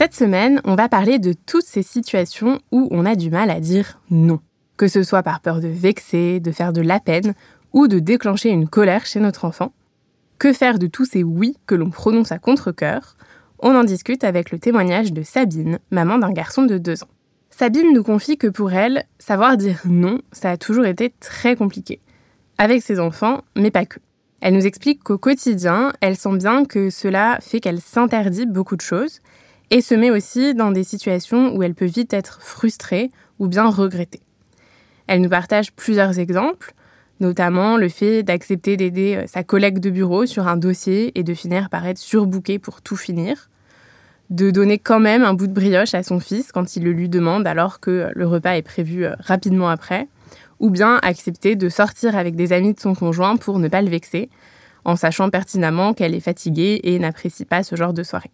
Cette semaine, on va parler de toutes ces situations où on a du mal à dire non. Que ce soit par peur de vexer, de faire de la peine ou de déclencher une colère chez notre enfant. Que faire de tous ces oui que l'on prononce à contre-coeur? On en discute avec le témoignage de Sabine, maman d'un garçon de 2 ans. Sabine nous confie que pour elle, savoir dire non, ça a toujours été très compliqué. Avec ses enfants, mais pas que. Elle nous explique qu'au quotidien, elle sent bien que cela fait qu'elle s'interdit beaucoup de choses et se met aussi dans des situations où elle peut vite être frustrée ou bien regrettée. Elle nous partage plusieurs exemples, notamment le fait d'accepter d'aider euh, sa collègue de bureau sur un dossier et de finir par être surbookée pour tout finir, de donner quand même un bout de brioche à son fils quand il le lui demande alors que le repas est prévu euh, rapidement après, ou bien accepter de sortir avec des amis de son conjoint pour ne pas le vexer, en sachant pertinemment qu'elle est fatiguée et n'apprécie pas ce genre de soirée.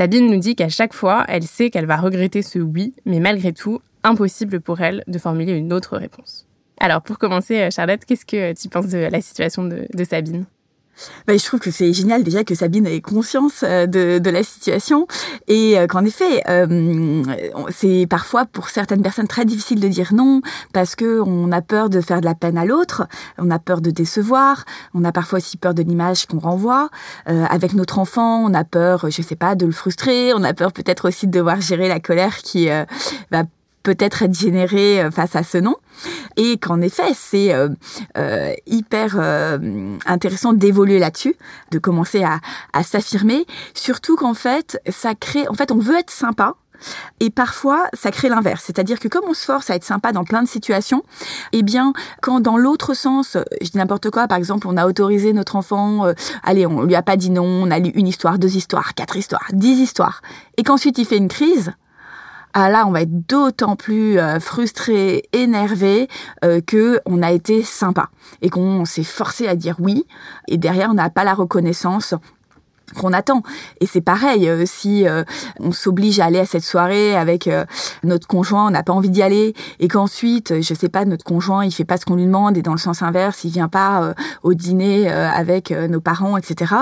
Sabine nous dit qu'à chaque fois, elle sait qu'elle va regretter ce oui, mais malgré tout, impossible pour elle de formuler une autre réponse. Alors pour commencer, euh, Charlotte, qu'est-ce que tu penses de la situation de, Sabine? Bah, je trouve que c'est génial déjà que Sabine ait conscience euh, de, la situation et euh, qu'en effet, c'est parfois pour certaines personnes très difficile de dire non parce que on a peur de faire de la peine à l'autre, on a peur de décevoir, on a parfois aussi peur de l'image qu'on renvoie. avec notre enfant, on a peur, je sais pas, de le frustrer, on a peur peut-être aussi de devoir gérer la colère qui va peut-être être généré euh, face à ce nom. Et qu'en effet c'est euh, euh, hyper intéressant d'évoluer là-dessus, de commencer à, à s'affirmer, surtout qu'en fait ça crée, en fait on veut être sympa, et parfois, ça crée l'inverse. C'est-à-dire que comme on se force à être sympa dans plein de situations, eh bien, quand dans l'autre sens, je dis n'importe quoi, par exemple, on a autorisé notre enfant, allez, on lui a pas dit non, on a lu une histoire, deux histoires, quatre histoires, dix histoires, et qu'ensuite il fait une crise, ah là, on va être d'autant plus euh, frustré, énervé euh, que on a été sympa et qu'on s'est forcé à dire oui. Et derrière, on n'a pas la reconnaissance qu'on attend. Et c'est pareil, euh, si euh, on s'oblige à aller à cette soirée avec euh, notre conjoint, on n'a pas envie d'y aller, et qu'ensuite, je sais pas, notre conjoint, il fait pas ce qu'on lui demande, et dans le sens inverse, il vient pas au dîner avec nos parents, etc.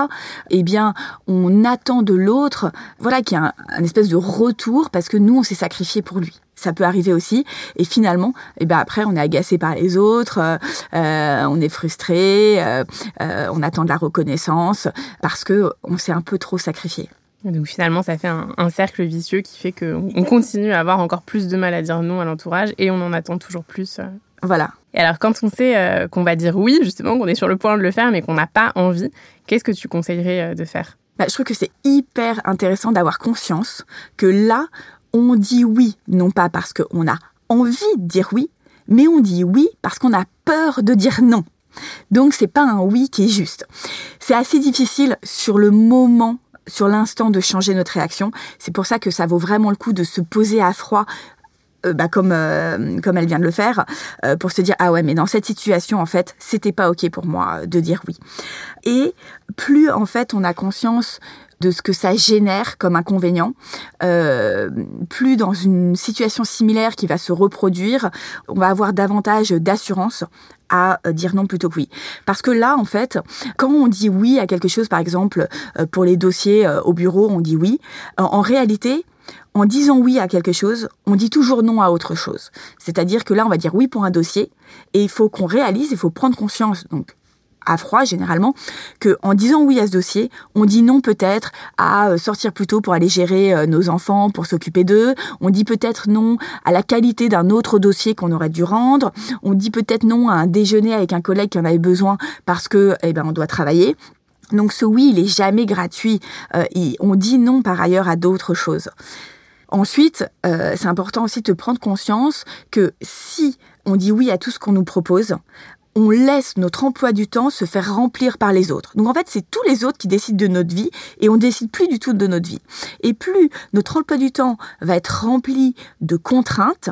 Eh bien, on attend de l'autre, voilà, qu'il y a un espèce de retour parce que nous, on s'est sacrifié pour lui ça peut arriver aussi. Et finalement, et eh ben après, on est agacé par les autres, euh, euh, on est frustré, euh, on attend de la reconnaissance parce que on s'est un peu trop sacrifié. Donc finalement, ça fait un, cercle vicieux qui fait qu'on continue à avoir encore plus de mal à dire non à l'entourage et on en attend toujours plus. Voilà. Et alors, quand on sait qu'on va dire oui, justement, qu'on est sur le point de le faire, mais qu'on n'a pas envie, qu'est-ce que tu conseillerais de faire? Bah, Je trouve que c'est hyper intéressant d'avoir conscience que là, on dit oui, non pas parce qu'on a envie de dire oui, mais on dit oui parce qu'on a peur de dire non. Donc c'est pas un oui qui est juste. C'est assez difficile sur le moment sur l'instant de changer notre réaction. C'est pour ça que ça vaut vraiment le coup de se poser à froid euh, bah, comme euh, comme elle vient de le faire euh, pour se dire ah ouais mais dans cette situation en fait c'était pas ok pour moi de dire oui et plus en fait on a conscience de ce que ça génère comme inconvénient. Euh, plus dans une situation similaire qui va se reproduire, on va avoir davantage d'assurance à euh, dire non plutôt que oui. Parce que là, en fait, quand on dit oui à quelque chose, par exemple, euh, pour les dossiers au bureau, on dit oui. En réalité, en disant oui à quelque chose, on dit toujours non à autre chose. C'est-à-dire que là, on va dire oui pour un dossier et il faut qu'on réalise, il faut prendre conscience. Donc, à froid généralement, que en disant oui à ce dossier, on dit non peut-être à euh, sortir plus tôt pour aller gérer euh, nos enfants, pour s'occuper d'eux. On dit peut-être non à la qualité d'un autre dossier qu'on aurait dû rendre. On dit peut-être non à un déjeuner avec un collègue qui en avait besoin parce que eh ben on doit travailler. Donc ce oui, il est jamais gratuit. Euh, on dit non par ailleurs à d'autres choses. Ensuite, c'est important aussi de prendre conscience que si on dit oui à tout ce qu'on nous propose, on laisse notre emploi du temps se faire remplir par les autres. Donc en fait, c'est tous les autres qui décident de notre vie et on décide plus du tout de notre vie. Et plus notre emploi du temps va être rempli de contraintes,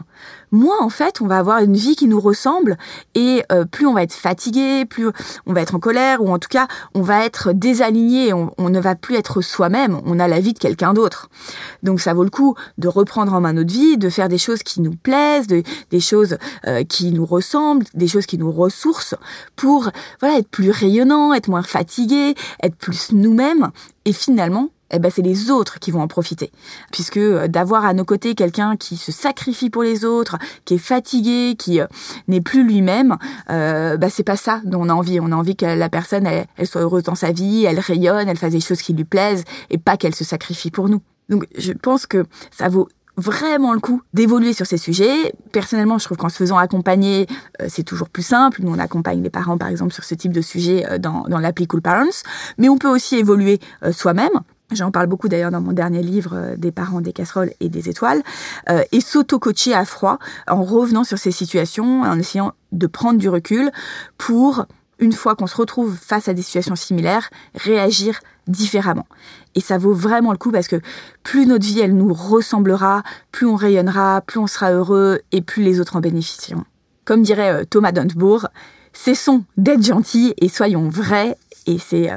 moins en fait on va avoir une vie qui nous ressemble et euh, plus on va être fatigué, plus on va être en colère ou en tout cas on va être désaligné, on, ne va plus être soi-même, on a la vie de quelqu'un d'autre. Donc ça vaut le coup de reprendre en main notre vie, de faire des choses qui nous plaisent, de, des choses euh, qui nous ressemblent, des choses qui nous ressourcent pour voilà être plus rayonnant, être moins fatigué, être plus nous-mêmes et finalement eh ben c'est les autres qui vont en profiter. Puisque euh, d'avoir à nos côtés quelqu'un qui se sacrifie pour les autres, qui est fatigué, qui euh, n'est plus lui-même, euh, bah c'est pas ça dont on a envie. On a envie que la personne elle, soit heureuse dans sa vie, elle rayonne, elle fasse des choses qui lui plaisent et pas qu'elle se sacrifie pour nous. Donc je pense que ça vaut vraiment le coup d'évoluer sur ces sujets. Personnellement, je trouve qu'en se faisant accompagner, euh, c'est toujours plus simple. Nous, on accompagne les parents, par exemple, sur ce type de sujet dans, dans l'appli Cool Parents. Mais on peut aussi évoluer soi-même. J'en parle beaucoup d'ailleurs dans mon dernier livre euh, des parents des casseroles et des étoiles, euh, et s'auto-coacher à froid en revenant sur ces situations, en essayant de prendre du recul pour, une fois qu'on se retrouve face à des situations similaires, réagir différemment. Et ça vaut vraiment le coup parce que plus notre vie, elle nous ressemblera, plus on rayonnera, plus on sera heureux et plus les autres en bénéficieront. Comme dirait euh, Thomas Duntbourg, cessons d'être gentils et soyons vrais et c'est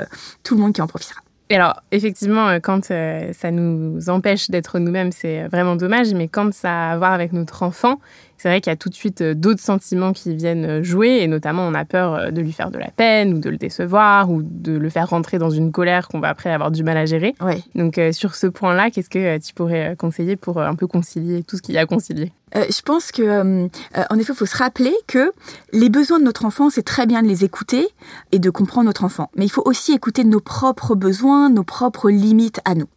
tout le monde qui en profitera. Et alors, effectivement, euh, quand euh, ça nous empêche d'être nous-mêmes, c'est vraiment dommage. Mais quand ça a à voir avec notre enfant, c'est vrai qu'il y a tout de suite euh, d'autres sentiments qui viennent jouer. Et notamment, on a peur de lui faire de la peine ou de le décevoir ou de le faire rentrer dans une colère qu'on va après avoir du mal à gérer. Ouais. Donc, sur ce point-là, qu'est-ce que tu pourrais conseiller pour un peu concilier tout ce qu'il y a à concilier euh, je pense que, euh, euh, en effet, il faut se rappeler que les besoins de notre enfant, c'est très bien de les écouter et de comprendre notre enfant. Mais il faut aussi écouter nos propres besoins, nos propres limites à nous.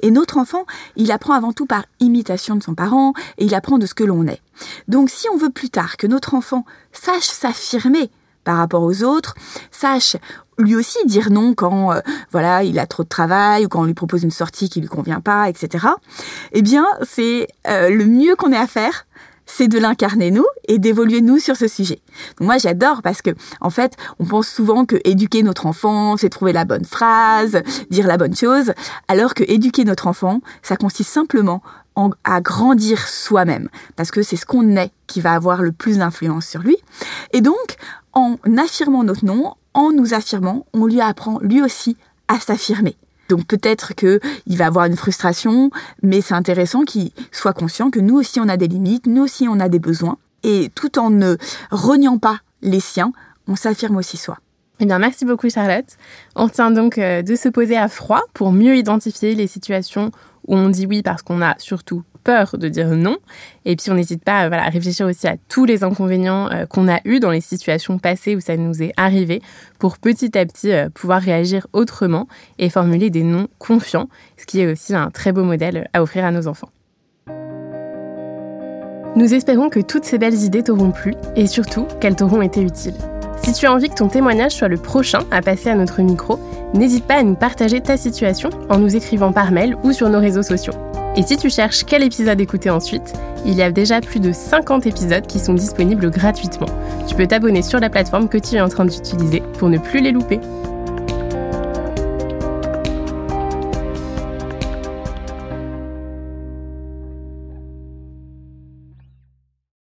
Et notre enfant, il apprend avant tout par imitation de son parent et il apprend de ce que l'on est. Donc, si on veut plus tard que notre enfant sache s'affirmer par rapport aux autres, sache lui aussi dire non quand euh, voilà il a trop de travail ou quand on lui propose une sortie qui lui convient pas, etc. Eh bien, c'est euh, le mieux qu'on ait à faire, c'est de l'incarner nous et d'évoluer nous sur ce sujet. Moi j'adore parce que en fait on pense souvent que éduquer notre enfant c'est trouver la bonne phrase, dire la bonne chose, alors que éduquer notre enfant ça consiste simplement à grandir soi-même parce que c'est ce qu'on est qui va avoir le plus d'influence sur lui. Et donc en affirmant notre nom, en nous affirmant, on lui apprend lui aussi à s'affirmer. Donc peut-être qu'il va avoir une frustration, mais c'est intéressant qu'il soit conscient que nous aussi on a des limites, nous aussi on a des besoins, et tout en ne reniant pas les siens, on s'affirme aussi soi. Eh bien, merci beaucoup Charlotte. On tient donc euh, de se poser à froid pour mieux identifier les situations où on dit oui parce qu'on a surtout peur de dire non. Et puis on n'hésite pas voilà, à réfléchir aussi à tous les inconvénients euh, qu'on a eus dans les situations passées où ça nous est arrivé pour petit à petit euh, pouvoir réagir autrement et formuler des noms confiants, ce qui est aussi un très beau modèle à offrir à nos enfants. Nous espérons que toutes ces belles idées t'auront plu et surtout qu'elles t'auront été utiles. Si tu as envie que ton témoignage soit le prochain à passer à notre micro, n'hésite pas à nous partager ta situation en nous écrivant par mail ou sur nos réseaux sociaux. Et si tu cherches quel épisode écouter ensuite, il y a déjà plus de 50 épisodes qui sont disponibles gratuitement. Tu peux t'abonner sur la plateforme que tu es en train d'utiliser pour ne plus les louper.